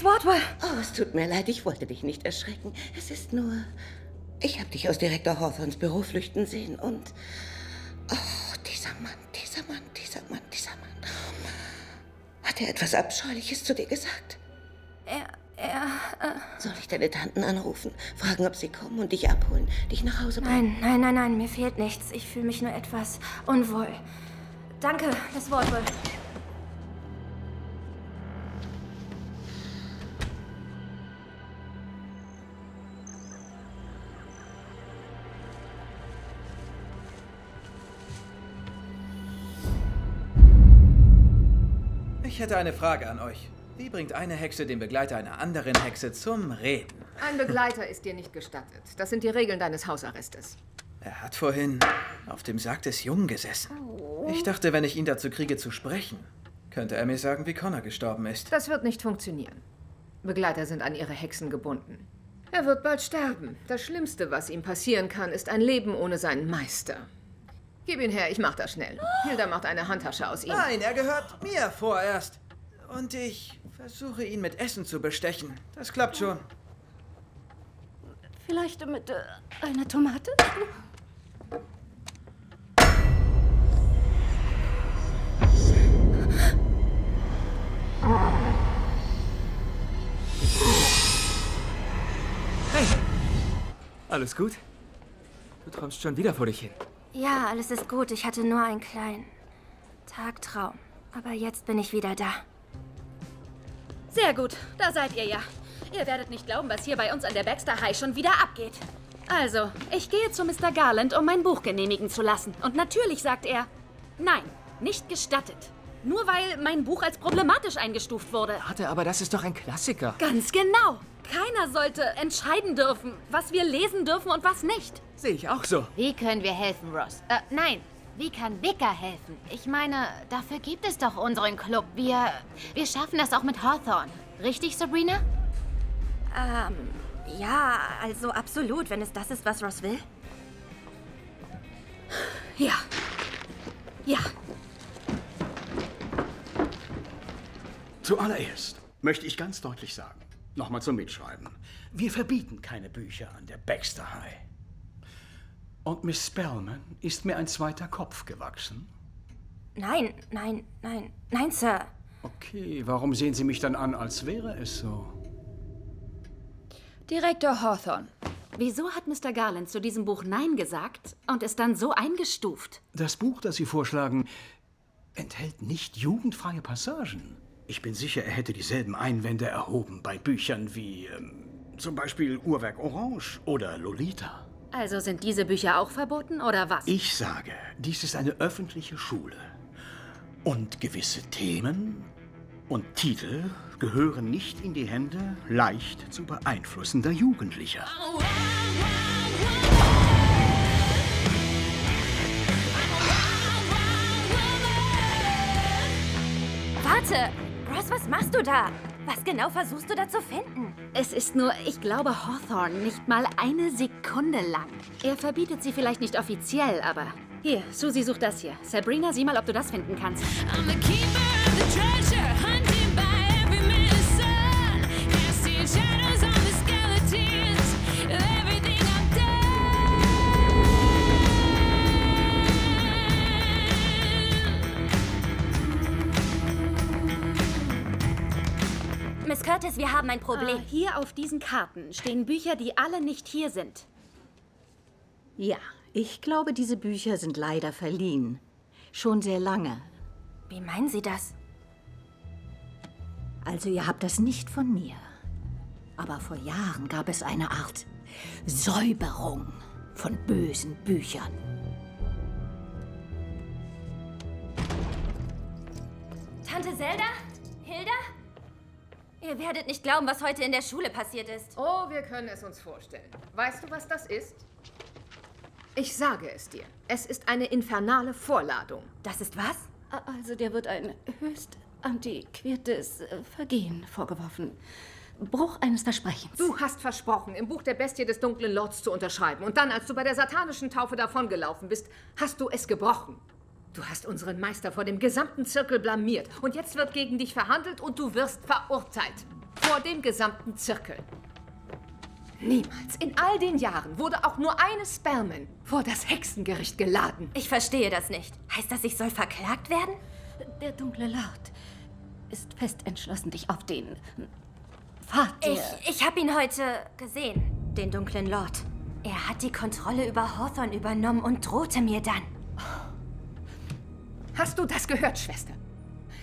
Miss Wardwell! Oh, es tut mir leid, ich wollte dich nicht erschrecken. Es ist nur. Ich habe dich aus Direktor Hawthorns Büro flüchten sehen und. Oh, dieser Mann, dieser Mann, dieser Mann, dieser Mann. Hat er etwas Abscheuliches zu dir gesagt? Er. er. Äh, Soll ich deine Tanten anrufen? Fragen, ob sie kommen und dich abholen, dich nach Hause bringen? nein, nein, nein, nein, mir fehlt nichts. Ich fühle mich nur etwas unwohl. Danke, Miss Wardwell. Hätte eine Frage an euch. Wie bringt eine Hexe den Begleiter einer anderen Hexe zum Reden? Ein Begleiter ist dir nicht gestattet. Das sind die Regeln deines Hausarrestes. Er hat vorhin auf dem Sarg des Jungen gesessen. Ich dachte, wenn ich ihn dazu kriege zu sprechen, könnte er mir sagen, wie Connor gestorben ist. Das wird nicht funktionieren. Begleiter sind an ihre Hexen gebunden. Er wird bald sterben. Das Schlimmste, was ihm passieren kann, ist ein Leben ohne seinen Meister. Gib ihn her, ich mach das schnell. Hilda macht eine Handtasche aus ihm. Nein, er gehört mir vorerst. Und ich versuche ihn mit Essen zu bestechen. Das klappt schon. Vielleicht mit äh, einer Tomate? Alles gut? Du träumst schon wieder vor dich hin. Ja, alles ist gut. Ich hatte nur einen kleinen Tagtraum. Aber jetzt bin ich wieder da. Sehr gut, da seid ihr ja. Ihr werdet nicht glauben, was hier bei uns an der Baxter High schon wieder abgeht. Also, ich gehe zu Mr. Garland, um mein Buch genehmigen zu lassen. Und natürlich sagt er, nein, nicht gestattet. Nur weil mein Buch als problematisch eingestuft wurde. Warte, aber das ist doch ein Klassiker. Ganz genau. Keiner sollte entscheiden dürfen, was wir lesen dürfen und was nicht. Sehe ich auch so. Wie können wir helfen, Ross? Äh, nein. Wie kann Vicar helfen? Ich meine, dafür gibt es doch unseren Club. Wir, wir schaffen das auch mit Hawthorne. Richtig, Sabrina? Ähm, ja, also absolut, wenn es das ist, was Ross will. Ja. Ja. Zuallererst möchte ich ganz deutlich sagen, nochmal zum Mitschreiben, wir verbieten keine Bücher an der Baxter High. Und Miss Spellman ist mir ein zweiter Kopf gewachsen. Nein, nein, nein, nein, Sir. Okay, warum sehen Sie mich dann an, als wäre es so? Direktor Hawthorne. Wieso hat Mr. Garland zu diesem Buch Nein gesagt und es dann so eingestuft? Das Buch, das Sie vorschlagen, enthält nicht jugendfreie Passagen. Ich bin sicher, er hätte dieselben Einwände erhoben bei Büchern wie ähm, zum Beispiel Uhrwerk Orange oder Lolita. Also sind diese Bücher auch verboten oder was? Ich sage, dies ist eine öffentliche Schule. Und gewisse Themen und Titel gehören nicht in die Hände leicht zu beeinflussender Jugendlicher. Warte! Ross, was machst du da? Was genau versuchst du da zu finden? Es ist nur, ich glaube, Hawthorne nicht mal eine Sekunde lang. Er verbietet sie vielleicht nicht offiziell, aber. Hier, Susie sucht das hier. Sabrina, sieh mal, ob du das finden kannst. Miss Curtis, wir haben ein Problem. Ah, hier auf diesen Karten stehen Bücher, die alle nicht hier sind. Ja, ich glaube, diese Bücher sind leider verliehen. Schon sehr lange. Wie meinen Sie das? Also ihr habt das nicht von mir. Aber vor Jahren gab es eine Art Säuberung von bösen Büchern. Tante Zelda? Hilda? Ihr werdet nicht glauben, was heute in der Schule passiert ist. Oh, wir können es uns vorstellen. Weißt du, was das ist? Ich sage es dir. Es ist eine infernale Vorladung. Das ist was? Also der wird ein höchst antiquiertes äh, Vergehen vorgeworfen. Bruch eines Versprechens. Du hast versprochen, im Buch der Bestie des dunklen Lords zu unterschreiben. Und dann, als du bei der satanischen Taufe davongelaufen bist, hast du es gebrochen. Du hast unseren Meister vor dem gesamten Zirkel blamiert. Und jetzt wird gegen dich verhandelt und du wirst verurteilt. Vor dem gesamten Zirkel. Niemals in all den Jahren wurde auch nur eine Spermin vor das Hexengericht geladen. Ich verstehe das nicht. Heißt das, ich soll verklagt werden? Der dunkle Lord ist fest entschlossen, dich auf den Pfad der... Ich, ich habe ihn heute gesehen, den dunklen Lord. Er hat die Kontrolle über Hawthorne übernommen und drohte mir dann. Hast du das gehört, Schwester?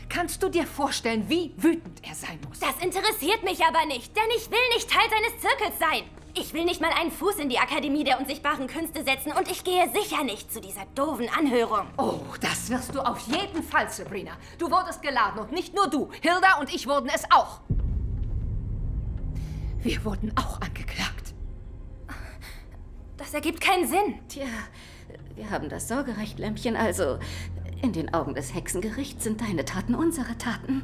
Kannst du dir vorstellen, wie wütend er sein muss? Das interessiert mich aber nicht, denn ich will nicht Teil seines Zirkels sein. Ich will nicht mal einen Fuß in die Akademie der unsichtbaren Künste setzen und ich gehe sicher nicht zu dieser doofen Anhörung. Oh, das wirst du auf jeden Fall, Sabrina. Du wurdest geladen und nicht nur du. Hilda und ich wurden es auch. Wir wurden auch angeklagt. Das ergibt keinen Sinn. Tja, wir haben das Sorgerecht, Lämpchen, also in den Augen des Hexengerichts sind deine Taten unsere Taten.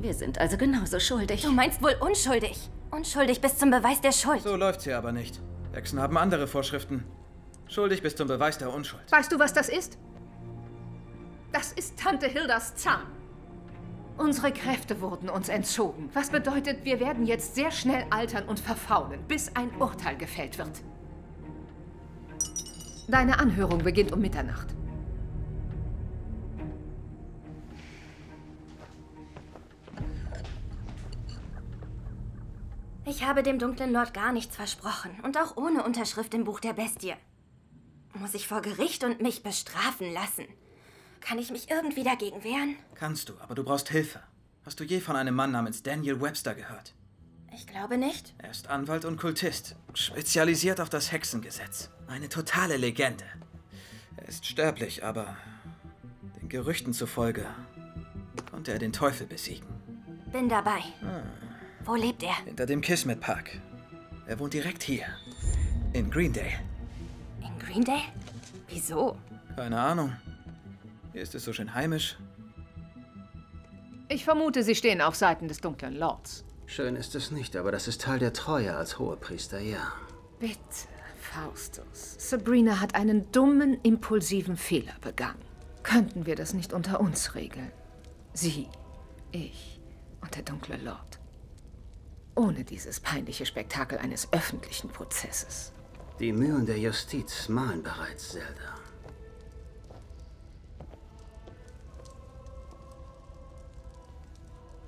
Wir sind also genauso schuldig. Du meinst wohl unschuldig. Unschuldig bis zum Beweis der Schuld. So läuft's hier aber nicht. Hexen haben andere Vorschriften. Schuldig bis zum Beweis der Unschuld. Weißt du, was das ist? Das ist Tante Hildas Zahn. Unsere Kräfte wurden uns entzogen. Was bedeutet, wir werden jetzt sehr schnell altern und verfaulen, bis ein Urteil gefällt wird. Deine Anhörung beginnt um Mitternacht. Ich habe dem dunklen Lord gar nichts versprochen und auch ohne Unterschrift im Buch der Bestie. Muss ich vor Gericht und mich bestrafen lassen? Kann ich mich irgendwie dagegen wehren? Kannst du, aber du brauchst Hilfe. Hast du je von einem Mann namens Daniel Webster gehört? Ich glaube nicht. Er ist Anwalt und Kultist, spezialisiert auf das Hexengesetz. Eine totale Legende. Er ist sterblich, aber den Gerüchten zufolge konnte er den Teufel besiegen. Bin dabei. Wo lebt er? Hinter dem Kismet Park. Er wohnt direkt hier. In Greendale. In Greendale? Wieso? Keine Ahnung. Hier ist es so schön heimisch. Ich vermute, sie stehen auf Seiten des dunklen Lords. Schön ist es nicht, aber das ist Teil der Treue als Hohepriester, ja. Bitte, Faustus. Sabrina hat einen dummen, impulsiven Fehler begangen. Könnten wir das nicht unter uns regeln? Sie, ich und der dunkle Lord. Ohne dieses peinliche Spektakel eines öffentlichen Prozesses. Die Mühen der Justiz malen bereits, Zelda.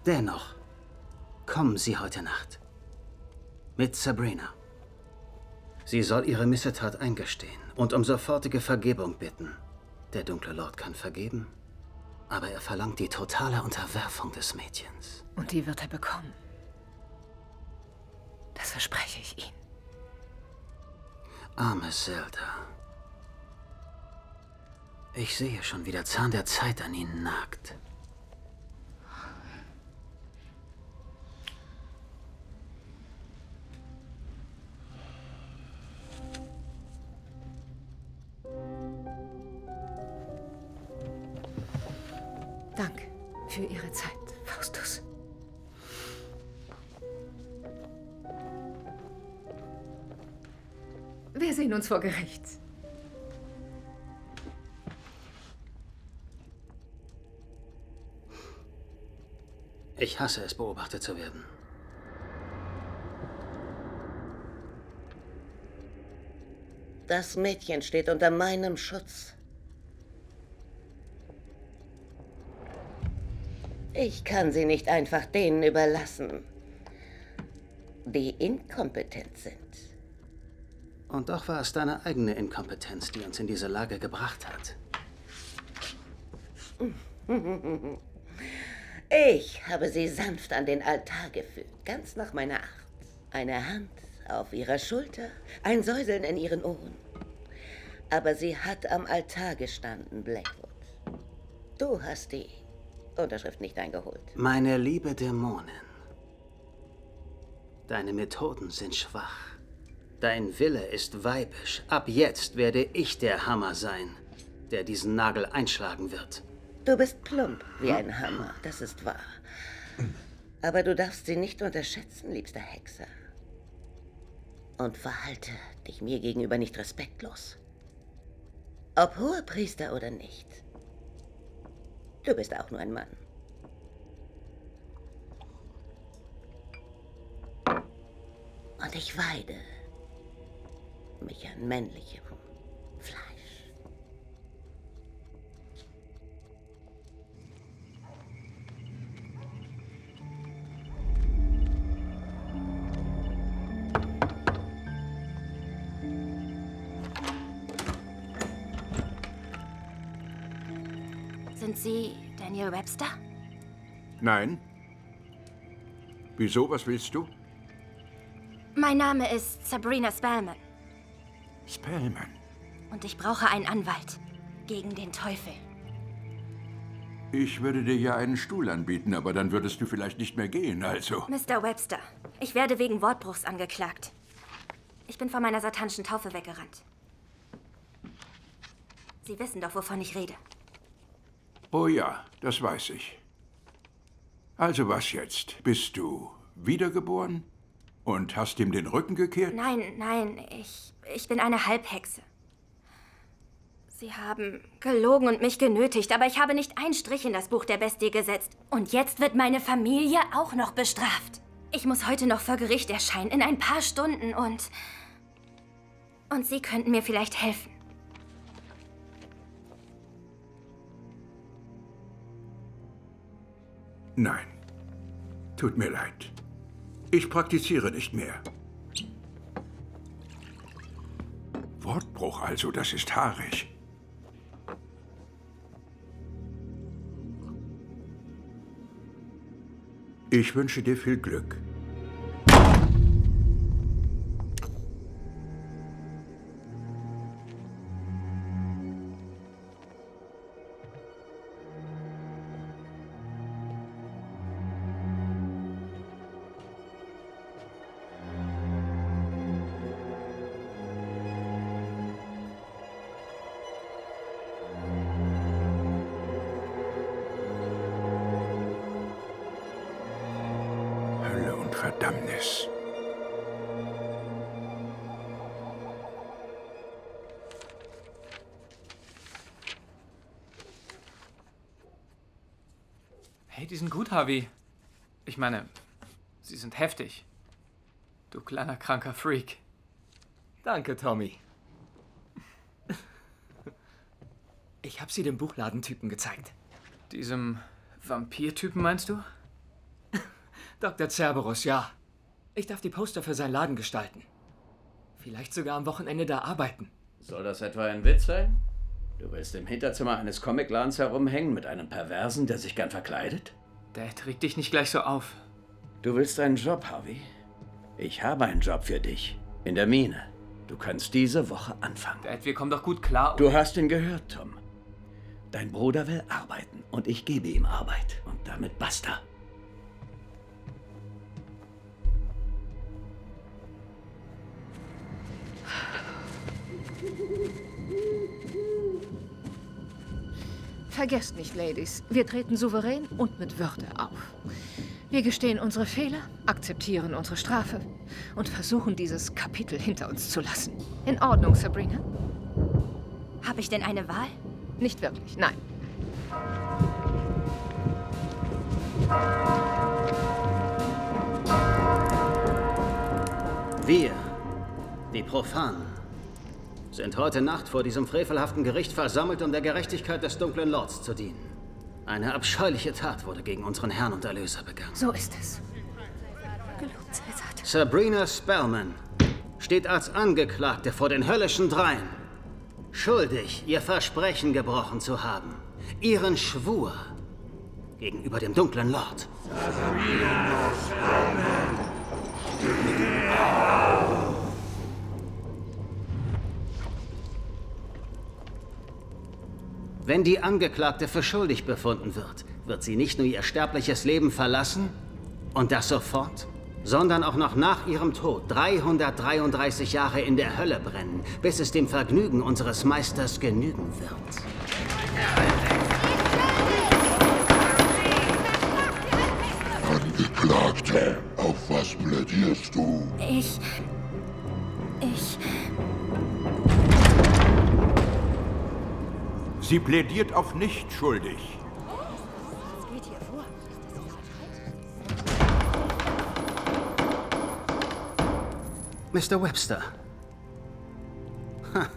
Dennoch, kommen Sie heute Nacht. Mit Sabrina. Sie soll ihre Missetat eingestehen und um sofortige Vergebung bitten. Der dunkle Lord kann vergeben, aber er verlangt die totale Unterwerfung des Mädchens. Und die wird er bekommen. Das verspreche ich Ihnen. Arme Zelda. Ich sehe schon, wie der Zahn der Zeit an ihnen nagt. Danke für Ihre Zeit, Faustus. Wir sehen uns vor Gericht. Ich hasse es, beobachtet zu werden. Das Mädchen steht unter meinem Schutz. Ich kann sie nicht einfach denen überlassen, die inkompetent sind. Und doch war es deine eigene Inkompetenz, die uns in diese Lage gebracht hat. Ich habe sie sanft an den Altar geführt, ganz nach meiner Art. Eine Hand auf ihrer Schulter, ein Säuseln in ihren Ohren. Aber sie hat am Altar gestanden, Blackwood. Du hast die Unterschrift nicht eingeholt. Meine liebe Dämonin, deine Methoden sind schwach. Dein Wille ist weibisch. Ab jetzt werde ich der Hammer sein, der diesen Nagel einschlagen wird. Du bist plump wie ein Hammer, das ist wahr. Aber du darfst sie nicht unterschätzen, liebster Hexer. Und verhalte dich mir gegenüber nicht respektlos. Ob hoher Priester oder nicht. Du bist auch nur ein Mann. Und ich weide mich an männlichem Fleisch. Sind Sie Daniel Webster? Nein. Wieso? Was willst du? Mein Name ist Sabrina Spellman Spellman. und ich brauche einen Anwalt gegen den Teufel. Ich würde dir ja einen Stuhl anbieten, aber dann würdest du vielleicht nicht mehr gehen, also. Mr. Webster, ich werde wegen Wortbruchs angeklagt. Ich bin von meiner satanischen Taufe weggerannt. Sie wissen doch, wovon ich rede. Oh ja, das weiß ich. Also was jetzt? Bist du wiedergeboren? Und hast ihm den Rücken gekehrt? Nein, nein, ich, ich bin eine Halbhexe. Sie haben gelogen und mich genötigt, aber ich habe nicht einen Strich in das Buch der Bestie gesetzt. Und jetzt wird meine Familie auch noch bestraft. Ich muss heute noch vor Gericht erscheinen, in ein paar Stunden und... Und Sie könnten mir vielleicht helfen. Nein. Tut mir leid. Ich praktiziere nicht mehr. Wortbruch also, das ist haarig. Ich wünsche dir viel Glück. Verdammnis. Hey, die sind gut, Harvey. Ich meine, sie sind heftig. Du kleiner kranker Freak. Danke, Tommy. Ich habe sie dem Buchladentypen gezeigt. Diesem Vampirtypen meinst du? Dr. Cerberus, ja. Ich darf die Poster für seinen Laden gestalten. Vielleicht sogar am Wochenende da arbeiten. Soll das etwa ein Witz sein? Du willst im Hinterzimmer eines Comicladens herumhängen mit einem Perversen, der sich gern verkleidet? Dad, reg dich nicht gleich so auf. Du willst einen Job, Harvey? Ich habe einen Job für dich. In der Mine. Du kannst diese Woche anfangen. Dad, wir kommen doch gut klar. Du hast ihn gehört, Tom. Dein Bruder will arbeiten und ich gebe ihm Arbeit. Und damit basta. Vergesst nicht, Ladies, wir treten souverän und mit Würde auf. Wir gestehen unsere Fehler, akzeptieren unsere Strafe und versuchen, dieses Kapitel hinter uns zu lassen. In Ordnung, Sabrina? Habe ich denn eine Wahl? Nicht wirklich, nein. Wir, die Profanen, sind heute Nacht vor diesem frevelhaften Gericht versammelt, um der Gerechtigkeit des dunklen Lords zu dienen. Eine abscheuliche Tat wurde gegen unseren Herrn und Erlöser begangen. So ist es. Gelobt sei Satan. Sabrina Spellman steht als Angeklagte vor den höllischen Dreien. Schuldig, ihr Versprechen gebrochen zu haben. Ihren Schwur gegenüber dem dunklen Lord. Wenn die Angeklagte für schuldig befunden wird, wird sie nicht nur ihr sterbliches Leben verlassen, und das sofort, sondern auch noch nach ihrem Tod 333 Jahre in der Hölle brennen, bis es dem Vergnügen unseres Meisters genügen wird. Angeklagter, auf was plädierst du? Ich. Ich. Sie plädiert auf nicht schuldig. Was geht hier vor? Mr. Webster. Ha.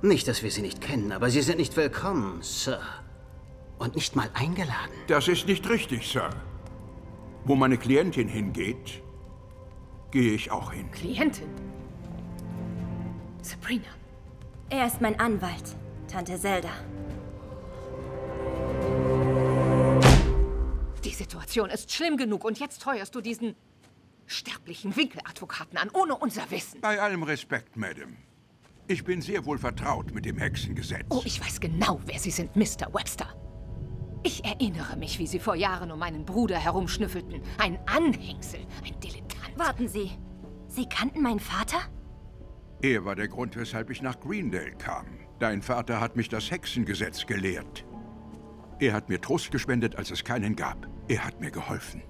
Nicht, dass wir Sie nicht kennen, aber Sie sind nicht willkommen, Sir. Und nicht mal eingeladen. Das ist nicht richtig, Sir. Wo meine Klientin hingeht, gehe ich auch hin. Klientin? Sabrina. Er ist mein Anwalt, Tante Zelda. Die Situation ist schlimm genug und jetzt heuerst du diesen sterblichen Winkeladvokaten an, ohne unser Wissen. Bei allem Respekt, Madame. Ich bin sehr wohl vertraut mit dem Hexengesetz. Oh, ich weiß genau, wer Sie sind, Mr. Webster. Ich erinnere mich, wie Sie vor Jahren um meinen Bruder herumschnüffelten. Ein Anhängsel, ein Dilettant. Warten Sie. Sie kannten meinen Vater? Er war der Grund, weshalb ich nach Greendale kam. Dein Vater hat mich das Hexengesetz gelehrt. Er hat mir Trost gespendet, als es keinen gab. Er hat mir geholfen.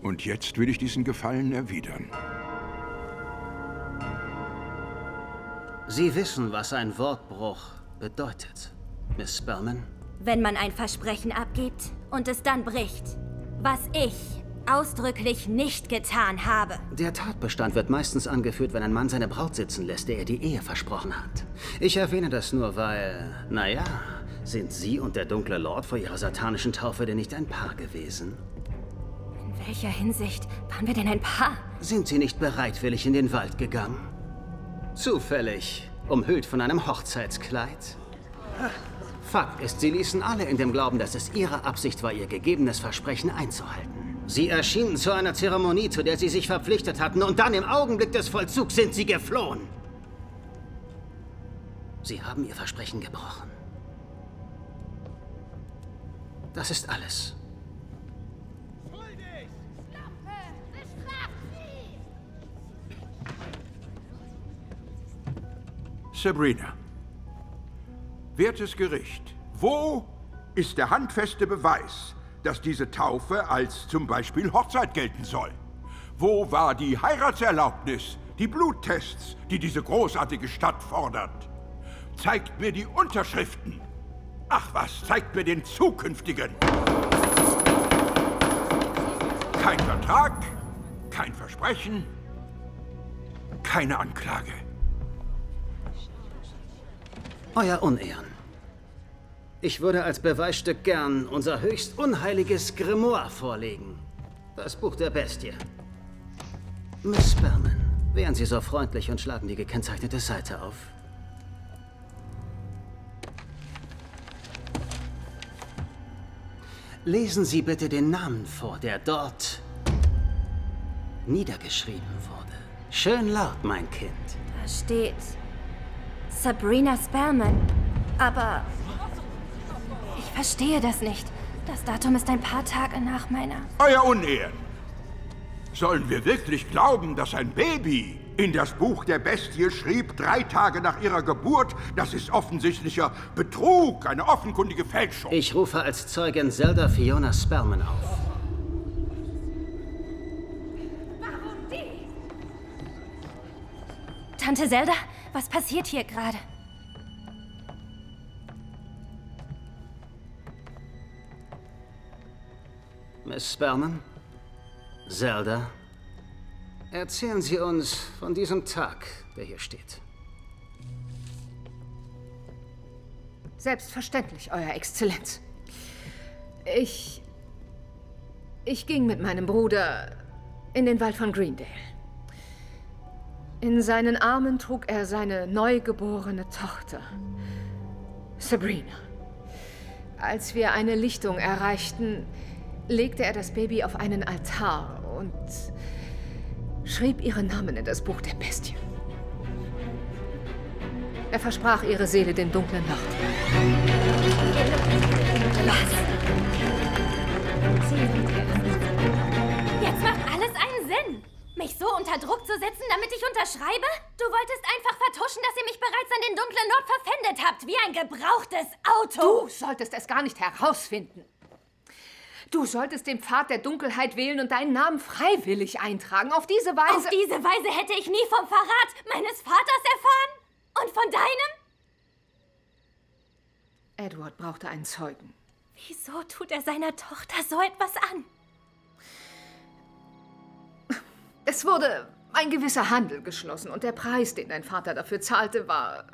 Und jetzt will ich diesen Gefallen erwidern. Sie wissen, was ein Wortbruch bedeutet, Miss Spellman? Wenn man ein Versprechen abgibt und es dann bricht. Was ich ausdrücklich nicht getan habe. Der Tatbestand wird meistens angeführt, wenn ein Mann seine Braut sitzen lässt, der er die Ehe versprochen hat. Ich erwähne das nur, weil, naja, sind Sie und der dunkle Lord vor Ihrer satanischen Taufe denn nicht ein Paar gewesen? In welcher Hinsicht waren wir denn ein Paar? Sind Sie nicht bereitwillig in den Wald gegangen? Zufällig, umhüllt von einem Hochzeitskleid? Fakt ist, Sie ließen alle in dem Glauben, dass es Ihre Absicht war, Ihr gegebenes Versprechen einzuhalten. Sie erschienen zu einer Zeremonie, zu der Sie sich verpflichtet hatten, und dann im Augenblick des Vollzugs sind Sie geflohen. Sie haben Ihr Versprechen gebrochen. Das ist alles. Sabrina. Wertes Gericht, wo ist der handfeste Beweis, dass diese Taufe als zum Beispiel Hochzeit gelten soll? Wo war die Heiratserlaubnis, die Bluttests, die diese großartige Stadt fordert? Zeigt mir die Unterschriften. Ach was, zeigt mir den zukünftigen. Kein Vertrag, kein Versprechen, keine Anklage. Euer Unehren. Ich würde als Beweisstück gern unser höchst unheiliges Grimoire vorlegen. Das Buch der Bestie. Miss Berman, wären Sie so freundlich und schlagen die gekennzeichnete Seite auf. Lesen Sie bitte den Namen vor, der dort niedergeschrieben wurde. Schön laut, mein Kind. Da steht Sabrina Spellman. Aber verstehe das nicht. Das Datum ist ein paar Tage nach meiner. Euer Unehren! Sollen wir wirklich glauben, dass ein Baby in das Buch der Bestie schrieb, drei Tage nach ihrer Geburt? Das ist offensichtlicher Betrug, eine offenkundige Fälschung. Ich rufe als Zeugin Zelda Fiona Spellman auf. Tante Zelda, was passiert hier gerade? Miss Spellman? Zelda? Erzählen Sie uns von diesem Tag, der hier steht. Selbstverständlich, Euer Exzellenz. Ich. Ich ging mit meinem Bruder in den Wald von Greendale. In seinen Armen trug er seine neugeborene Tochter, Sabrina. Als wir eine Lichtung erreichten, legte er das Baby auf einen Altar und schrieb ihren Namen in das Buch der Bestie. Er versprach ihre Seele den dunklen Nacht. Was? Mich so unter Druck zu setzen, damit ich unterschreibe? Du wolltest einfach vertuschen, dass ihr mich bereits an den dunklen Lord verpfändet habt, wie ein gebrauchtes Auto. Du solltest es gar nicht herausfinden. Du solltest den Pfad der Dunkelheit wählen und deinen Namen freiwillig eintragen. Auf diese Weise. Auf diese Weise hätte ich nie vom Verrat meines Vaters erfahren. Und von deinem? Edward brauchte einen Zeugen. Wieso tut er seiner Tochter so etwas an? Es wurde ein gewisser Handel geschlossen und der Preis, den dein Vater dafür zahlte, war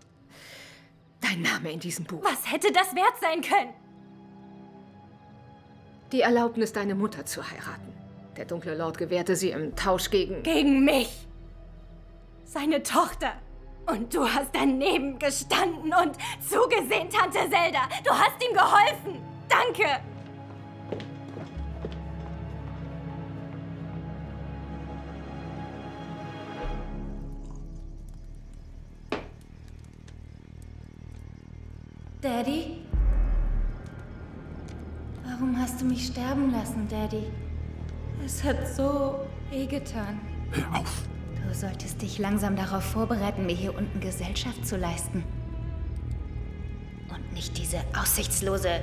dein Name in diesem Buch. Was hätte das wert sein können? Die Erlaubnis, deine Mutter zu heiraten. Der dunkle Lord gewährte sie im Tausch gegen... Gegen mich. Seine Tochter. Und du hast daneben gestanden und zugesehen, Tante Zelda. Du hast ihm geholfen. Danke. Daddy? Warum hast du mich sterben lassen, Daddy? Es hat so wehgetan. Hör auf! Du solltest dich langsam darauf vorbereiten, mir hier unten Gesellschaft zu leisten. Und nicht diese aussichtslose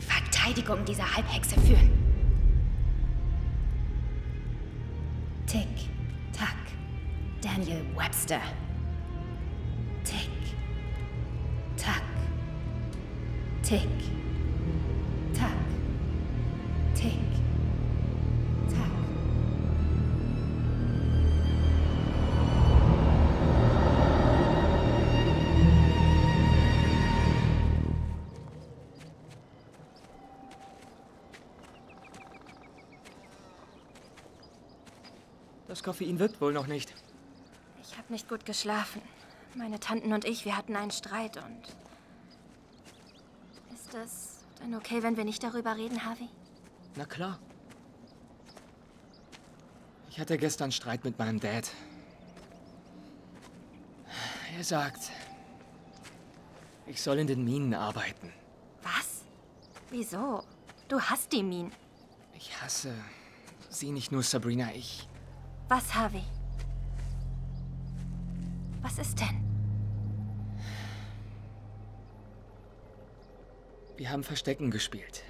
Verteidigung dieser Halbhexe führen. Tick, tack, Daniel Webster. Tick, tack, tick, Koffein wirkt wohl noch nicht. Ich habe nicht gut geschlafen. Meine Tanten und ich, wir hatten einen Streit und... Ist es denn okay, wenn wir nicht darüber reden, Harvey? Na klar. Ich hatte gestern Streit mit meinem Dad. Er sagt, ich soll in den Minen arbeiten. Was? Wieso? Du hast die Minen. Ich hasse sie nicht nur, Sabrina, ich. Was, Harvey? Was ist denn? Wir haben Verstecken gespielt.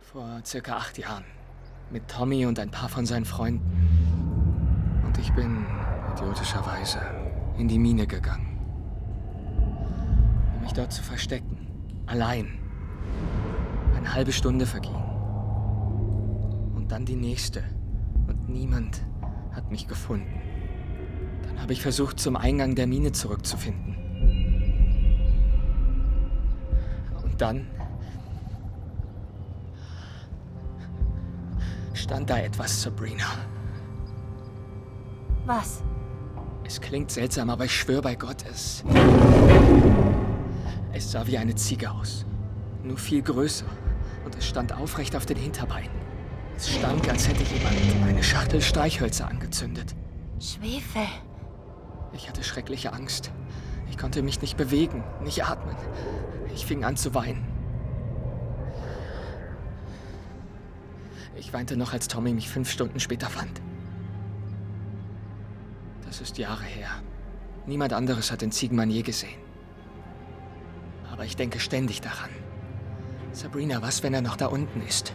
Vor circa acht Jahren. Mit Tommy und ein paar von seinen Freunden. Und ich bin, idiotischerweise, in die Mine gegangen. Um mich dort zu verstecken. Allein. Eine halbe Stunde verging. Und dann die nächste. Und niemand hat mich gefunden. Dann habe ich versucht, zum Eingang der Mine zurückzufinden. Und dann stand da etwas, Sabrina. Was? Es klingt seltsam, aber ich schwöre bei Gott, es. Es sah wie eine Ziege aus. Nur viel größer. Und es stand aufrecht auf den Hinterbeinen. Es stank, als hätte jemand eine Schachtel Streichhölzer angezündet. Schwefel. Ich hatte schreckliche Angst. Ich konnte mich nicht bewegen, nicht atmen. Ich fing an zu weinen. Ich weinte noch, als Tommy mich fünf Stunden später fand. Das ist Jahre her. Niemand anderes hat den Ziegenmann je gesehen. Aber ich denke ständig daran. Sabrina, was, wenn er noch da unten ist?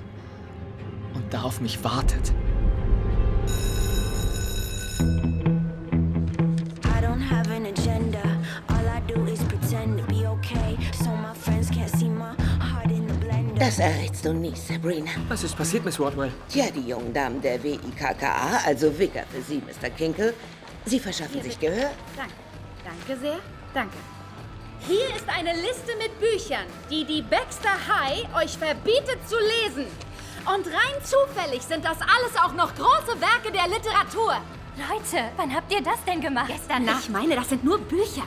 Und da auf mich wartet? I don't have an agenda. All I do is pretend to be okay. So my friends can't see my heart in the blender. Das errätst du nie, Sabrina. Was ist passiert, Miss Wardwell? Tja, die jungen Damen der WIKKA, also Wicker für Sie, Mr. Kinkle, Sie verschaffen sich Gehör. Danke. Danke sehr. Danke. Hier ist eine Liste mit Büchern, die die Baxter High euch verbietet zu lesen. Und rein zufällig sind das alles auch noch große Werke der Literatur. Leute, wann habt ihr das denn gemacht? Gestern Nacht. Ich meine, das sind nur Bücher.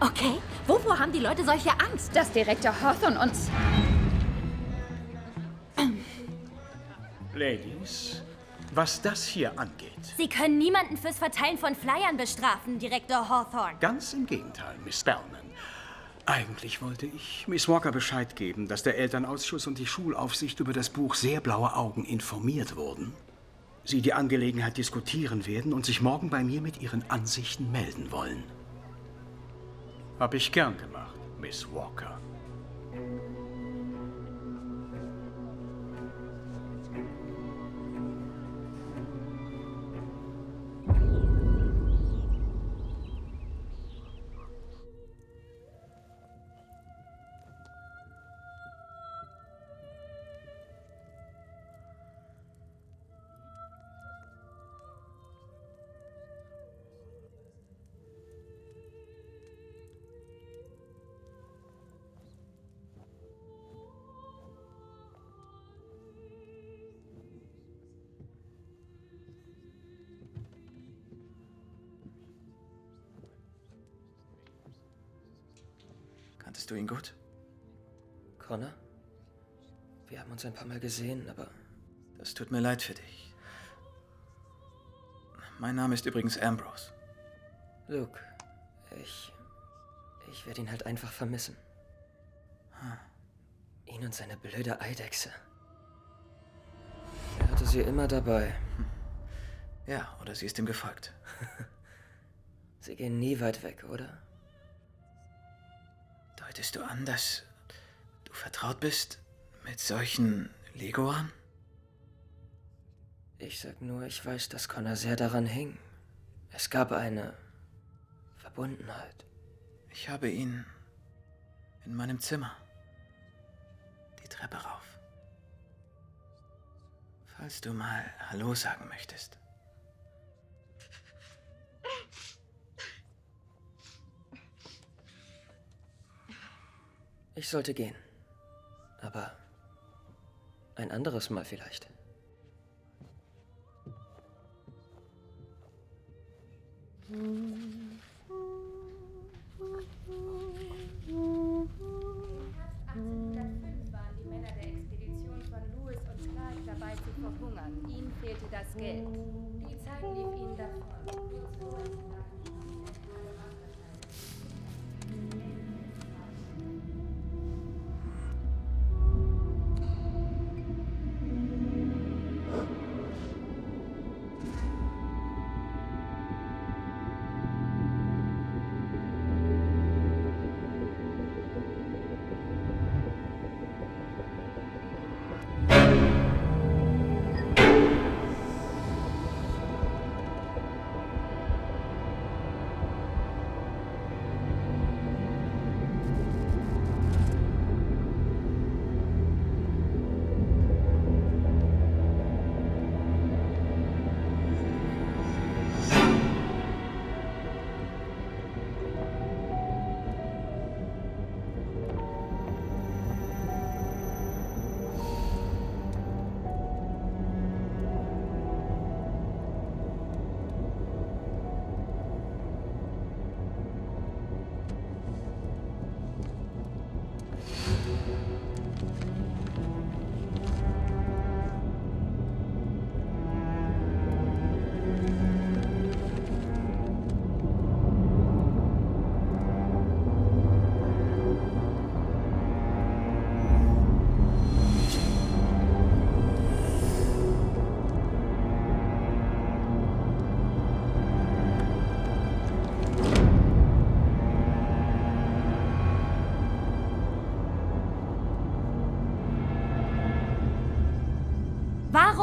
Okay, wovor haben die Leute solche Angst? Dass Direktor Hawthorne uns... Ladies, was das hier angeht, Sie können niemanden fürs Verteilen von Flyern bestrafen, Direktor Hawthorne. ganz im Gegenteil, Miss Bellman. Eigentlich wollte ich Miss Walker Bescheid geben, dass der Elternausschuss und die Schulaufsicht über das Buch Sehr blaue Augen informiert wurden. Sie die Angelegenheit diskutieren werden und sich morgen bei mir mit Ihren Ansichten melden wollen. Hab ich gern gemacht, Miss Walker. Kanntest du ihn gut? Connor? Wir haben uns ein paar Mal gesehen, aber Das tut mir leid für dich. Mein Name ist übrigens Ambrose. Luke, ich. Ich werde ihn halt einfach vermissen. Ihn und seine blöde Eidechse. Er hatte sie immer dabei. Ja, oder sie ist ihm gefolgt. Sie gehen nie weit weg, oder? Deutest du an, dass du vertraut bist mit solchen Leguan? Ich sag nur, ich weiß, dass Connor sehr daran hing. Es gab eine Verbundenheit. Ich habe ihn in meinem Zimmer. Die Treppe rauf. Falls du mal Hallo sagen möchtest. Ich sollte gehen. Aber ein anderes Mal vielleicht. waren die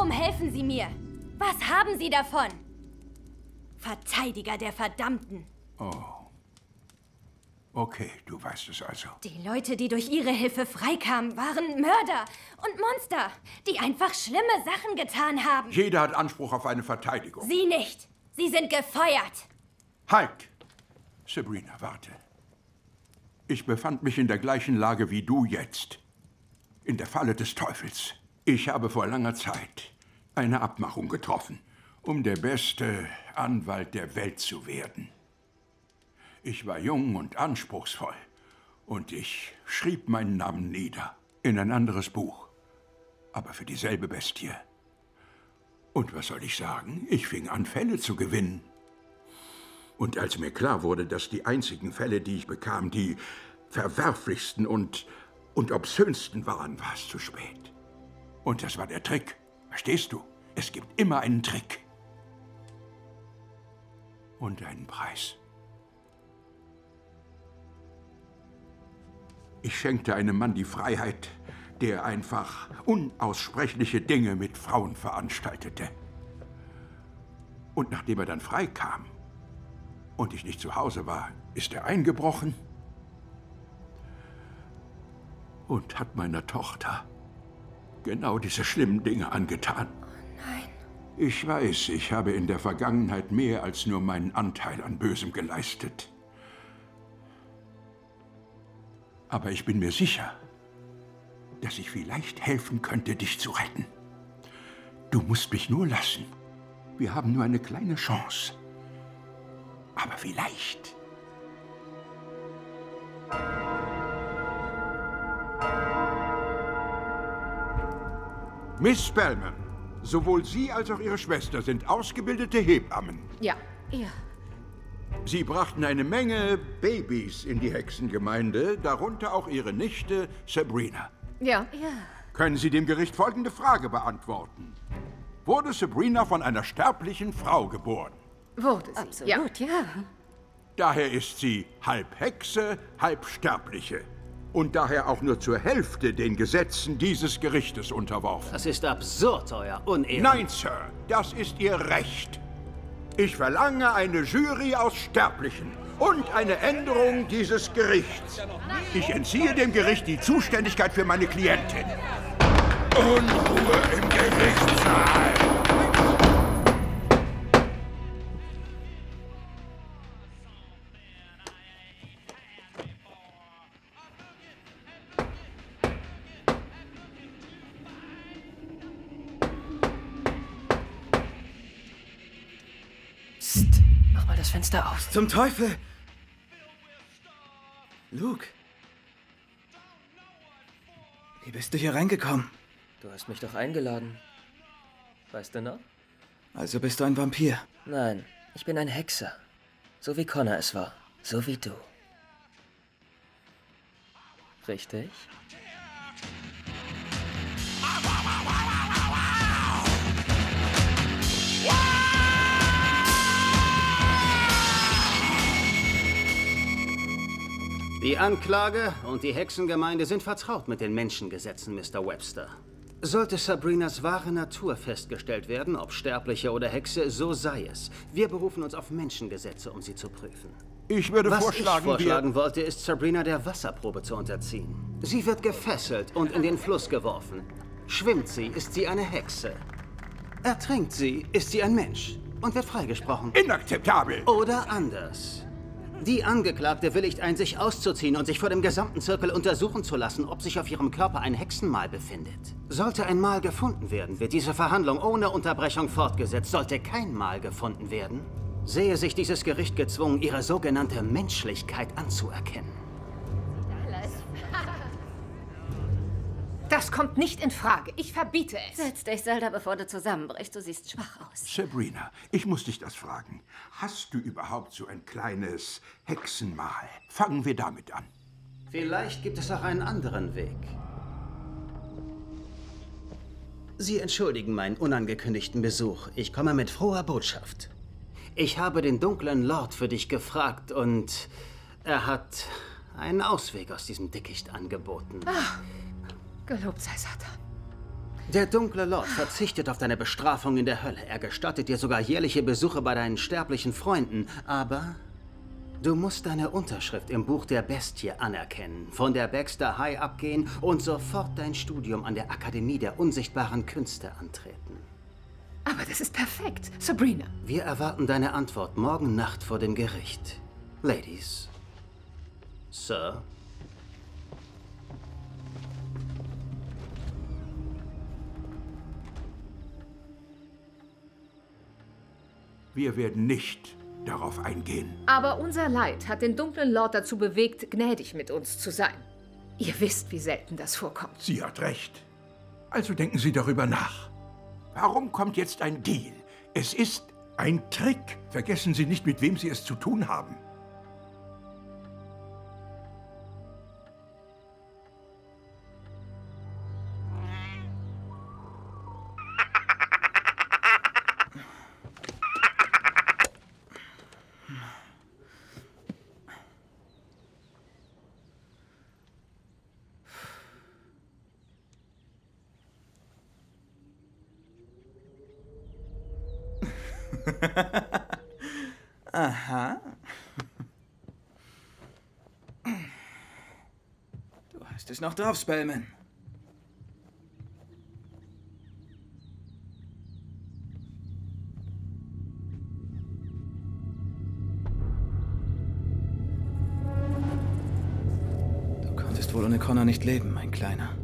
Warum helfen Sie mir? Was haben Sie davon? Verteidiger der Verdammten. Oh. Okay, du weißt es also. Die Leute, die durch Ihre Hilfe freikamen, waren Mörder und Monster, die einfach schlimme Sachen getan haben. Jeder hat Anspruch auf eine Verteidigung. Sie nicht. Sie sind gefeuert. Halt! Sabrina, warte. Ich befand mich in der gleichen Lage wie du jetzt. In der Falle des Teufels. Ich habe vor langer Zeit eine Abmachung getroffen, um der beste Anwalt der Welt zu werden. Ich war jung und anspruchsvoll und ich schrieb meinen Namen nieder in ein anderes Buch, aber für dieselbe Bestie. Und was soll ich sagen? Ich fing an, Fälle zu gewinnen. Und als mir klar wurde, dass die einzigen Fälle, die ich bekam, die verwerflichsten und, und obszönsten waren, war es zu spät. Und das war der Trick. Verstehst du? Es gibt immer einen Trick. Und einen Preis. Ich schenkte einem Mann die Freiheit, der einfach unaussprechliche Dinge mit Frauen veranstaltete. Und nachdem er dann freikam und ich nicht zu Hause war, ist er eingebrochen und hat meiner Tochter genau diese schlimmen Dinge angetan. Nein. Ich weiß, ich habe in der Vergangenheit mehr als nur meinen Anteil an Bösem geleistet. Aber ich bin mir sicher, dass ich vielleicht helfen könnte, dich zu retten. Du musst mich nur lassen. Wir haben nur eine kleine Chance. Aber vielleicht. Miss Spellman, sowohl Sie als auch Ihre Schwester sind ausgebildete Hebammen. Ja. Ja. Sie brachten eine Menge Babys in die Hexengemeinde, darunter auch Ihre Nichte Sabrina. Ja. Ja. Können Sie dem Gericht folgende Frage beantworten? Wurde Sabrina von einer sterblichen Frau geboren? Wurde sie. Absolut, ja. Daher ist sie halb Hexe, halb Sterbliche. Und daher auch nur zur Hälfte den Gesetzen dieses Gerichtes unterworfen. Das ist absurd, euer Unehren. Nein, Sir, das ist Ihr Recht. Ich verlange eine Jury aus Sterblichen und eine Änderung dieses Gerichts. Ich entziehe dem Gericht die Zuständigkeit für meine Klientin. Unruhe im Gerichtssaal! Zum Teufel! Luke. Wie bist du hier reingekommen? Du hast mich doch eingeladen. Weißt du noch? Also bist du ein Vampir. Nein, ich bin ein Hexer. So wie Connor es war. So wie du. Richtig? Die Anklage und die Hexengemeinde sind vertraut mit den Menschengesetzen, Mr. Webster. Sollte Sabrinas wahre Natur festgestellt werden, ob Sterbliche oder Hexe, so sei es. Wir berufen uns auf Menschengesetze, um sie zu prüfen. Ich würde Was vorschlagen, ich vorschlagen wollte, ist Sabrina der Wasserprobe zu unterziehen. Sie wird gefesselt und in den Fluss geworfen. Schwimmt sie, ist sie eine Hexe. Ertrinkt sie, ist sie ein Mensch und wird freigesprochen. Inakzeptabel! Oder anders. Die Angeklagte willigt ein, sich auszuziehen und sich vor dem gesamten Zirkel untersuchen zu lassen, ob sich auf ihrem Körper ein Hexenmal befindet. Sollte ein Mal gefunden werden, wird diese Verhandlung ohne Unterbrechung fortgesetzt. Sollte kein Mal gefunden werden, sehe sich dieses Gericht gezwungen, ihre sogenannte Menschlichkeit anzuerkennen. Das kommt nicht in Frage. Ich verbiete es. Setz dich, Zelda, bevor du zusammenbrichst. Du siehst schwach aus. Sabrina, ich muss dich das fragen. Hast du überhaupt so ein kleines Hexenmal? Fangen wir damit an. Vielleicht gibt es auch einen anderen Weg. Sie entschuldigen meinen unangekündigten Besuch. Ich komme mit froher Botschaft. Ich habe den dunklen Lord für dich gefragt und er hat einen Ausweg aus diesem Dickicht angeboten. Ah, gelobt sei Satan. Der dunkle Lord verzichtet auf deine Bestrafung in der Hölle. Er gestattet dir sogar jährliche Besuche bei deinen sterblichen Freunden. Aber du musst deine Unterschrift im Buch der Bestie anerkennen, von der Baxter High abgehen und sofort dein Studium an der Akademie der unsichtbaren Künste antreten. Aber das ist perfekt. Sabrina. Wir erwarten deine Antwort morgen Nacht vor dem Gericht. Ladies. Sir. Wir werden nicht darauf eingehen. Aber unser Leid hat den dunklen Lord dazu bewegt, gnädig mit uns zu sein. Ihr wisst, wie selten das vorkommt. Sie hat recht. Also denken Sie darüber nach. Warum kommt jetzt ein Deal? Es ist ein Trick. Vergessen Sie nicht, mit wem Sie es zu tun haben. Es noch drauf, Spellman. Du konntest wohl ohne Connor nicht leben, mein Kleiner.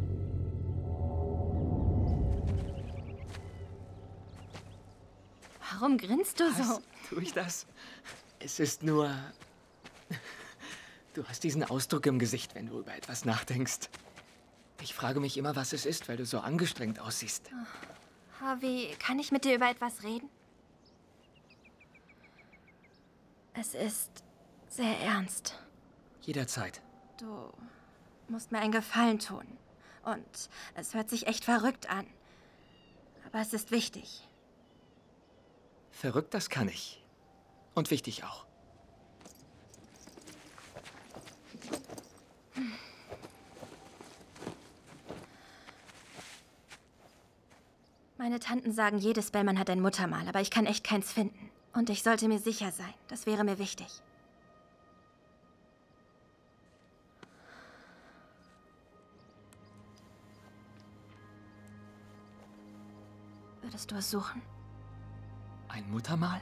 Warum grinst du so? Was? Tue ich das? Es ist nur. Du hast diesen Ausdruck im Gesicht, wenn du über etwas nachdenkst. Ich frage mich immer, was es ist, weil du so angestrengt aussiehst. Harvey, kann ich mit dir über etwas reden? Es ist sehr ernst. Jederzeit. Du musst mir einen Gefallen tun. Und es hört sich echt verrückt an. Aber es ist wichtig. Verrückt, das kann ich. Und wichtig auch. Meine Tanten sagen, jedes Bellman hat ein Muttermal, aber ich kann echt keins finden. Und ich sollte mir sicher sein. Das wäre mir wichtig. Würdest du es suchen? Ein Muttermal?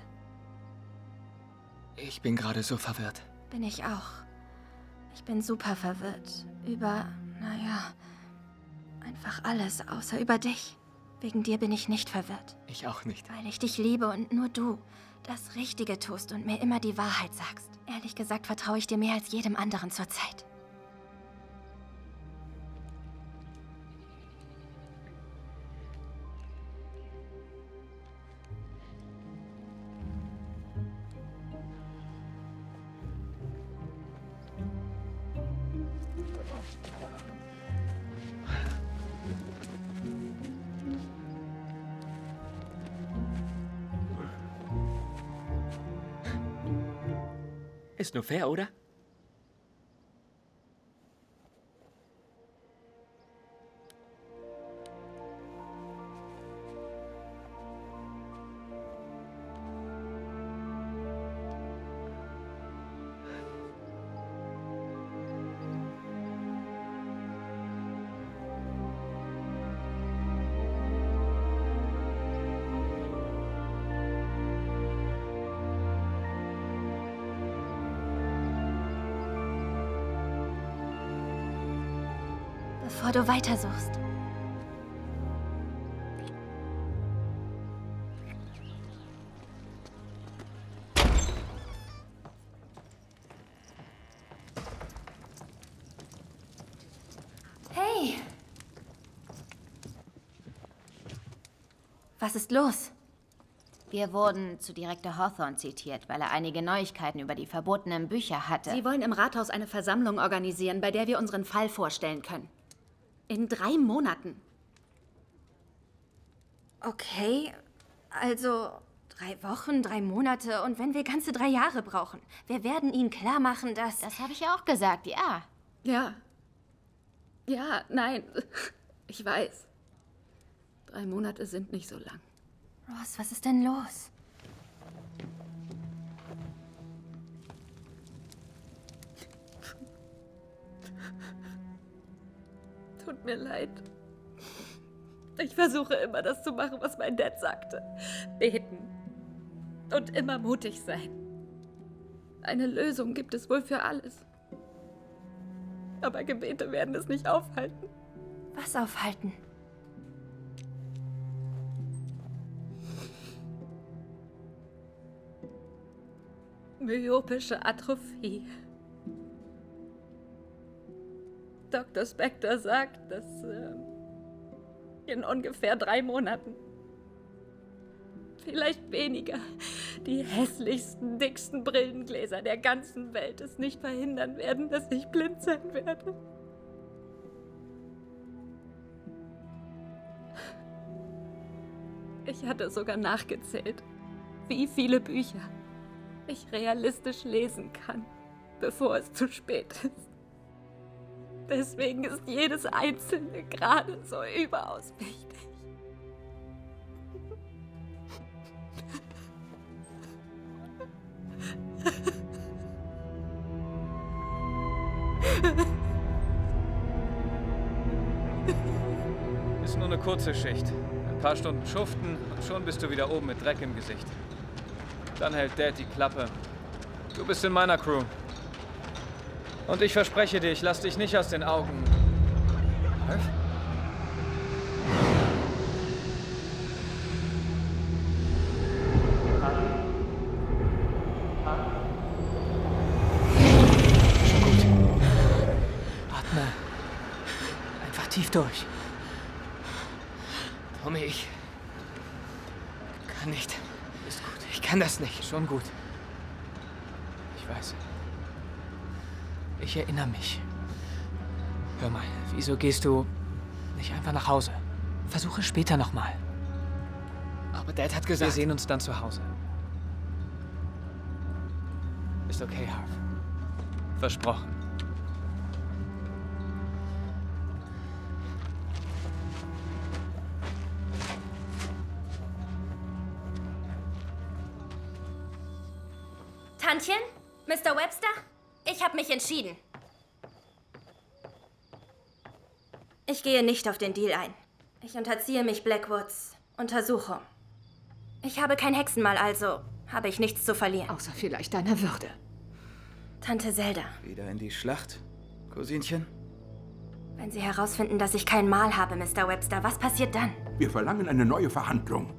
Ich bin gerade so verwirrt. Bin ich auch. Ich bin super verwirrt. Über, naja, einfach alles, außer über dich. Wegen dir bin ich nicht verwirrt. Ich auch nicht. Weil ich dich liebe und nur du das Richtige tust und mir immer die Wahrheit sagst. Ehrlich gesagt vertraue ich dir mehr als jedem anderen zur Zeit. Ist Bevor du weitersuchst. Hey! Was ist los? Wir wurden zu Direktor Hawthorne zitiert, weil er einige Neuigkeiten über die verbotenen Bücher hatte. Sie wollen im Rathaus eine Versammlung organisieren, bei der wir unseren Fall vorstellen können. In drei Monaten. Okay, also drei Wochen, drei Monate und wenn wir ganze drei Jahre brauchen. Wir werden ihnen klar machen, dass. Das habe ich ja auch gesagt, ja. Ja. Ja, nein. Ich weiß. Drei Monate sind nicht so lang. Ross, was ist denn los? Tut mir leid. Ich versuche immer, das zu machen, was mein Dad sagte. Beten. Und immer mutig sein. Eine Lösung gibt es wohl für alles. Aber Gebete werden es nicht aufhalten. Was aufhalten? Myopische Atrophie. Dr. Spector sagt, dass äh, in ungefähr drei Monaten, vielleicht weniger, die hässlichsten, dicksten Brillengläser der ganzen Welt es nicht verhindern werden, dass ich blind sein werde. Ich hatte sogar nachgezählt, wie viele Bücher ich realistisch lesen kann, bevor es zu spät ist. Deswegen ist jedes einzelne gerade so überaus wichtig. Ist nur eine kurze Schicht. Ein paar Stunden schuften und schon bist du wieder oben mit Dreck im Gesicht. Dann hält Dad die Klappe. Du bist in meiner Crew. Und ich verspreche dir, ich lass dich nicht aus den Augen. Harf? Schon gut. Atme. Einfach tief durch. Tommy, ich kann nicht. Ist gut. Ich kann das nicht. Schon gut. Ich weiß. Ich erinnere mich. Hör mal, wieso gehst du nicht einfach nach Hause? Versuche später nochmal. Aber Dad hat gesagt... Wir sehen uns dann zu Hause. Ist okay, Harv. Versprochen. Tantchen? Mr. Webster? Ich habe mich entschieden. Ich gehe nicht auf den Deal ein. Ich unterziehe mich Blackwoods Untersuchung. Ich habe kein Hexenmal, also habe ich nichts zu verlieren. Außer vielleicht deiner Würde. Tante Zelda, Wieder in die Schlacht, Cousinchen? wenn Sie herausfinden, dass ich kein Mal habe, Mr. Webster, was passiert dann? Wir verlangen eine neue Verhandlung.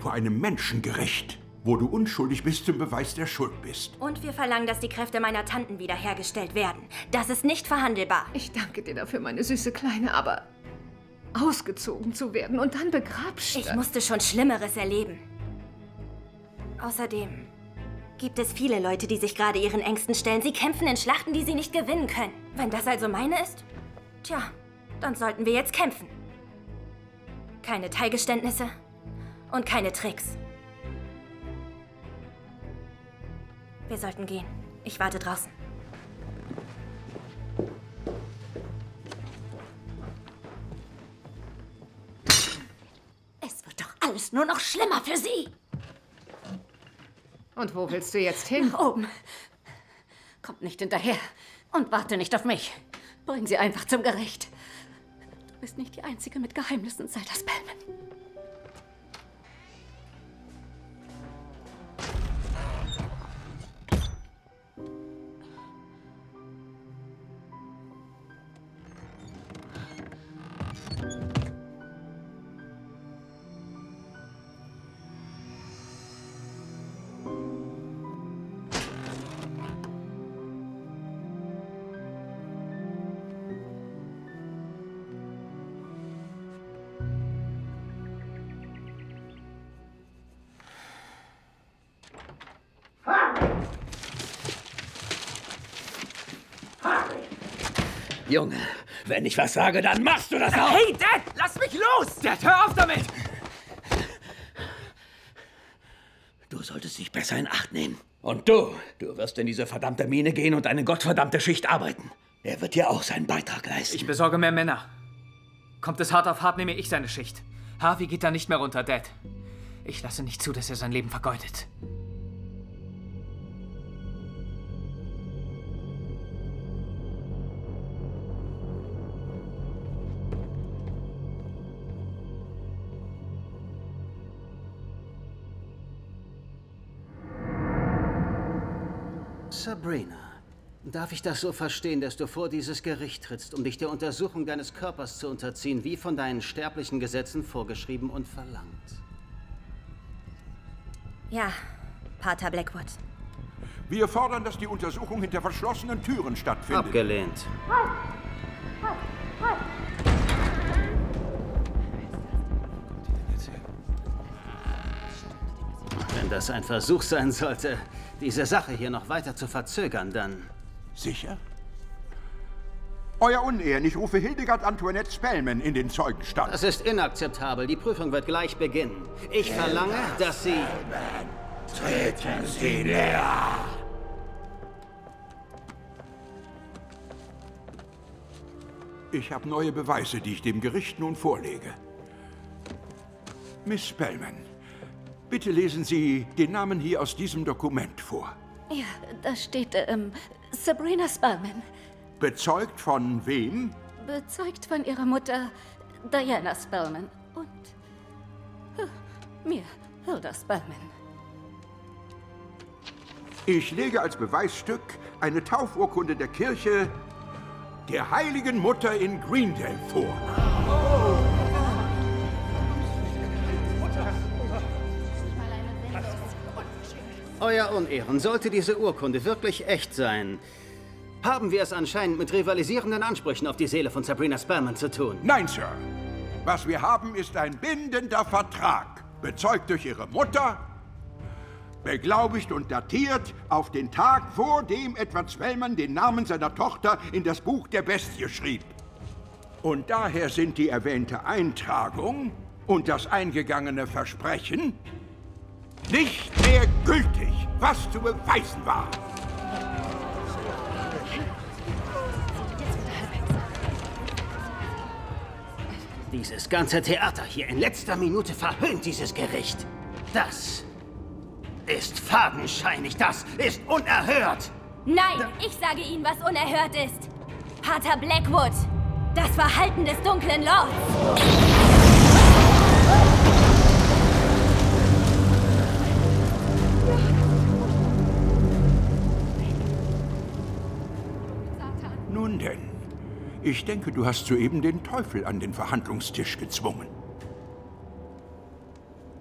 Vor einem Menschengericht, wo du unschuldig bis zum Beweis der Schuld bist. Und wir verlangen, dass die Kräfte meiner Tanten wiederhergestellt werden. Das ist nicht verhandelbar. Ich danke dir dafür, meine süße Kleine, aber ausgezogen zu werden und dann begrapscht. Ich musste schon Schlimmeres erleben. Außerdem gibt es viele Leute, die sich gerade ihren Ängsten stellen. Sie kämpfen in Schlachten, die sie nicht gewinnen können. Wenn das also meine ist, tja, dann sollten wir jetzt kämpfen. Keine Teilgeständnisse und keine Tricks. Wir sollten gehen. Ich warte draußen. Es wird doch alles nur noch schlimmer für Sie. Und wo willst du jetzt hin? Nach oben. Kommt nicht hinterher und warte nicht auf mich. Bring sie einfach zum Gericht. Du bist nicht die Einzige mit Geheimnissen, Zelda Spellman. Junge, wenn ich was sage, dann machst du das auch. Hey, Dad, lass mich los! Dad, hör auf damit! Du solltest dich besser in Acht nehmen. Und du, du wirst in diese verdammte Mine gehen und eine gottverdammte Schicht arbeiten. Er wird dir auch seinen Beitrag leisten. Ich besorge mehr Männer. Kommt es hart auf hart, nehme ich seine Schicht. Harvey geht da nicht mehr runter, Dad. Ich lasse nicht zu, dass er sein Leben vergeudet. Sabrina, darf ich das so verstehen, dass du vor dieses Gericht trittst, um dich der Untersuchung deines Körpers zu unterziehen, wie von deinen sterblichen Gesetzen vorgeschrieben und verlangt? Ja, Pater Blackwood. Wir fordern, dass die Untersuchung hinter verschlossenen Türen stattfindet. Abgelehnt. Wenn das ein Versuch sein sollte, diese Sache hier noch weiter zu verzögern, dann... Sicher? Euer Unehren, ich rufe Hildegard Antoinette Spellman in den Zeugenstand. Das ist inakzeptabel. Die Prüfung wird gleich beginnen. Ich verlange, dass Sie... Treten Sie näher! Ich habe neue Beweise, die ich dem Gericht nun vorlege. Miss Spellman, bitte lesen Sie den Namen hier aus diesem Dokument vor. Ja, da steht, ähm, Sabrina Spellman. Bezeugt von wem? Bezeugt von ihrer Mutter Diana Spellman und äh, mir, Hilda Spellman. Ich lege als Beweisstück eine Taufurkunde der Kirche der Heiligen Mutter in Greendale vor. Euer Unehren, sollte diese Urkunde wirklich echt sein, haben wir es anscheinend mit rivalisierenden Ansprüchen auf die Seele von Sabrina Spellman zu tun. Nein, Sir. Was wir haben, ist ein bindender Vertrag, bezeugt durch Ihre Mutter, beglaubigt und datiert auf den Tag, vor dem Edward Spellman den Namen seiner Tochter in das Buch der Bestie schrieb. Und daher sind die erwähnte Eintragung und das eingegangene Versprechen nicht mehr gültig, was zu beweisen war. Dieses ganze Theater hier in letzter Minute verhöhnt dieses Gericht. Das ist fadenscheinig, das ist unerhört. Nein, ich sage Ihnen, was unerhört ist. Pater Blackwood, das Verhalten des dunklen Lords. Ich denke, du hast soeben den Teufel an den Verhandlungstisch gezwungen.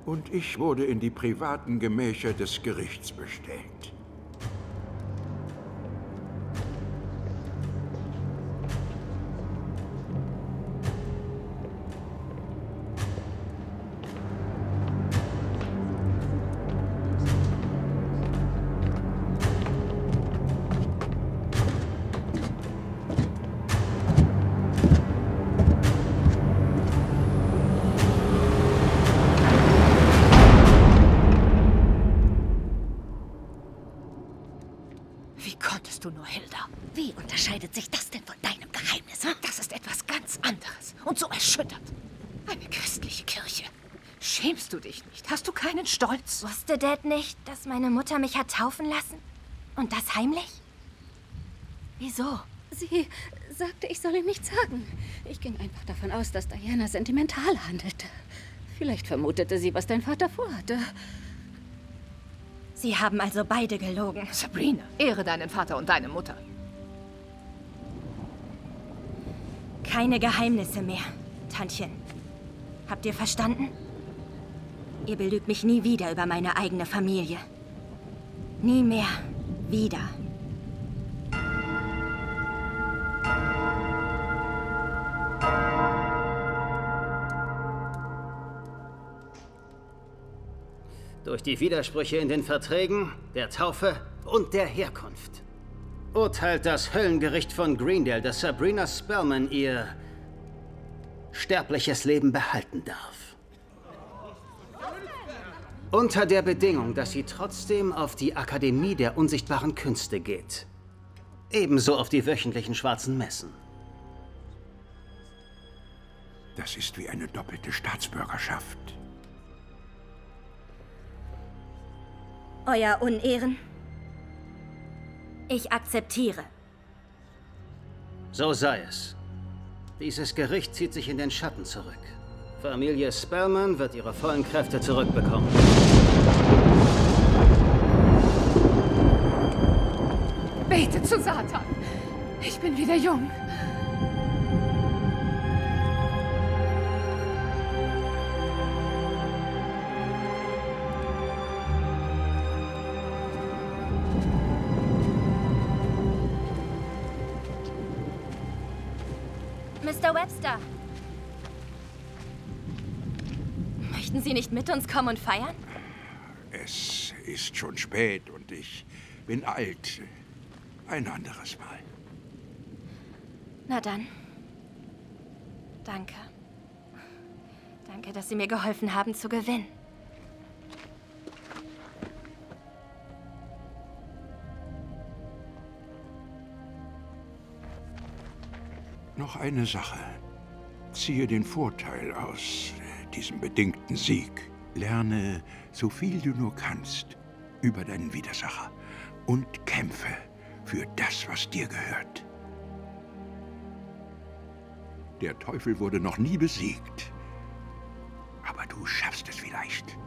Und ich wurde in die privaten Gemächer des Gerichts bestellt. Wusste Dad nicht, dass meine Mutter mich hat taufen lassen? Und das heimlich? Wieso? Sie sagte, ich soll ihm nichts sagen. Ich ging einfach davon aus, dass Diana sentimental handelte. Vielleicht vermutete sie, was dein Vater vorhatte. Sie haben also beide gelogen. Sabrina, ehre deinen Vater und deine Mutter. Keine Geheimnisse mehr, Tantchen. Habt ihr verstanden? Ihr belügt mich nie wieder über meine eigene Familie. Nie mehr. Wieder. Durch die Widersprüche in den Verträgen, der Taufe und der Herkunft urteilt das Höllengericht von Greendale, dass Sabrina Spellman ihr sterbliches Leben behalten darf. Unter der Bedingung, dass sie trotzdem auf die Akademie der unsichtbaren Künste geht. Ebenso auf die wöchentlichen schwarzen Messen. Das ist wie eine doppelte Staatsbürgerschaft. Euer Unehren? Ich akzeptiere. So sei es. Dieses Gericht zieht sich in den Schatten zurück. Familie Spellman wird ihre vollen Kräfte zurückbekommen. Bete zu Satan. Ich bin wieder jung. Nicht mit uns kommen und feiern? Es ist schon spät und ich bin alt. Ein anderes Mal. Na dann. Danke. Danke, dass Sie mir geholfen haben zu gewinnen. Noch eine Sache. Ziehe den Vorteil aus diesem bedingten Sieg. Lerne so viel du nur kannst über deinen Widersacher und kämpfe für das, was dir gehört. Der Teufel wurde noch nie besiegt. Aber du schaffst es vielleicht.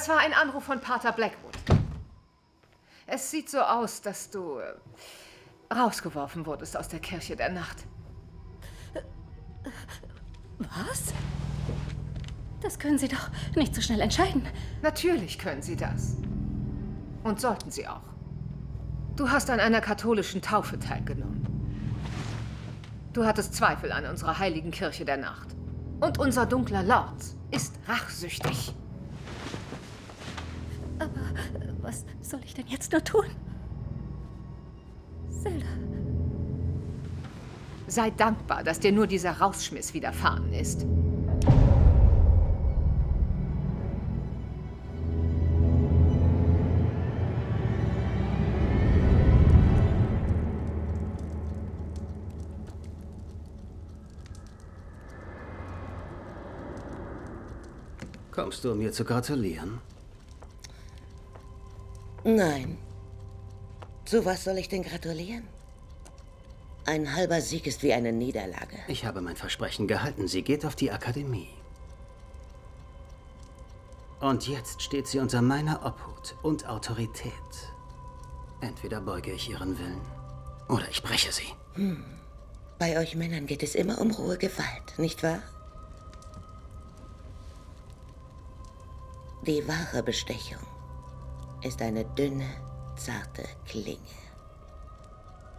Das war ein Anruf von Pater Blackwood. Es sieht so aus, dass du äh, rausgeworfen wurdest aus der Kirche der Nacht. Was? Das können Sie doch nicht so schnell entscheiden. Natürlich können Sie das. Und sollten Sie auch. Du hast an einer katholischen Taufe teilgenommen. Du hattest Zweifel an unserer heiligen Kirche der Nacht. Und unser dunkler Lord ist rachsüchtig. Was soll ich denn jetzt nur tun? Zelda. Sei dankbar, dass dir nur dieser Rausschmiss widerfahren ist. Kommst du, um mir zu gratulieren? Nein. Zu was soll ich denn gratulieren? Ein halber Sieg ist wie eine Niederlage. Ich habe mein Versprechen gehalten. Sie geht auf die Akademie. Und jetzt steht sie unter meiner Obhut und Autorität. Entweder beuge ich ihren Willen oder ich breche sie. Hm. Bei euch Männern geht es immer um rohe Gewalt, nicht wahr? Die wahre Bestechung ist eine dünne, zarte Klinge.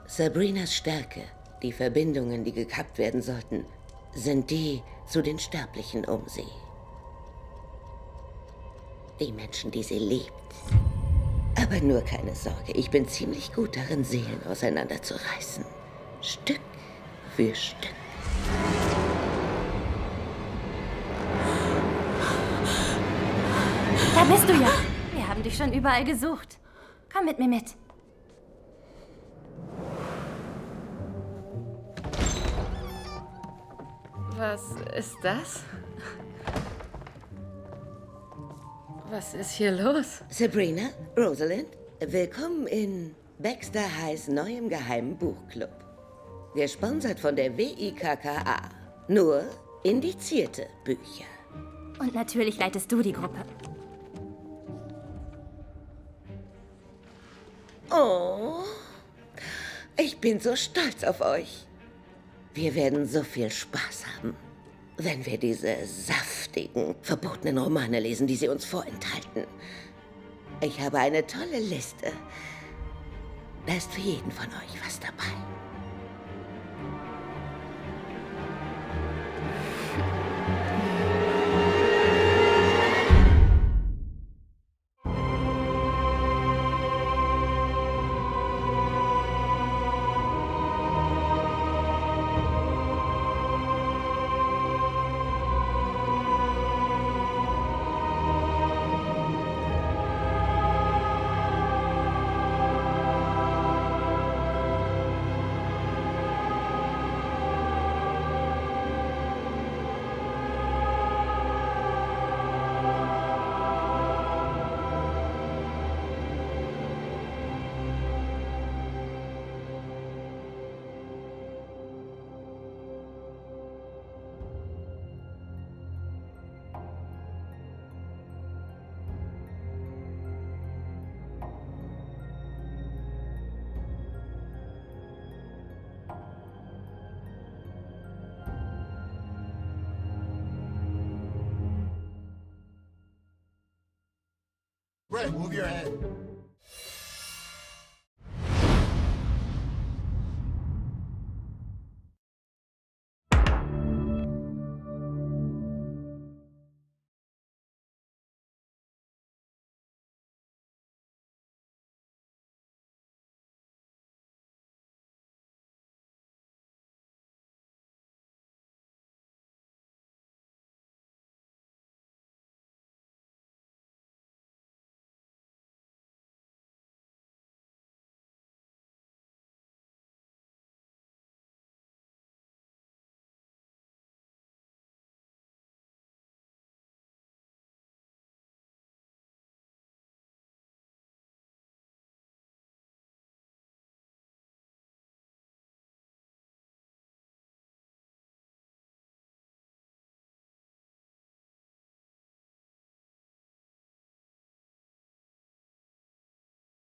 Sabrinas Stärke, die Verbindungen, die gekappt werden sollten, sind die zu den Sterblichen um sie. Die Menschen, die sie liebt. Aber nur keine Sorge, ich bin ziemlich gut darin, Seelen auseinanderzureißen. Stück für Stück. Da bist du ja. Haben dich schon überall gesucht. Komm mit mir mit. Was ist das? Was ist hier los? Sabrina, Rosalind, willkommen in Baxter Highs neuem geheimen Buchclub. Gesponsert von der WIKKA. Nur indizierte Bücher. Und natürlich leitest du die Gruppe. Oh, ich bin so stolz auf euch. Wir werden so viel Spaß haben, wenn wir diese saftigen, verbotenen Romane lesen, die sie uns vorenthalten. Ich habe eine tolle Liste. Da ist für jeden von euch was dabei. Move your head.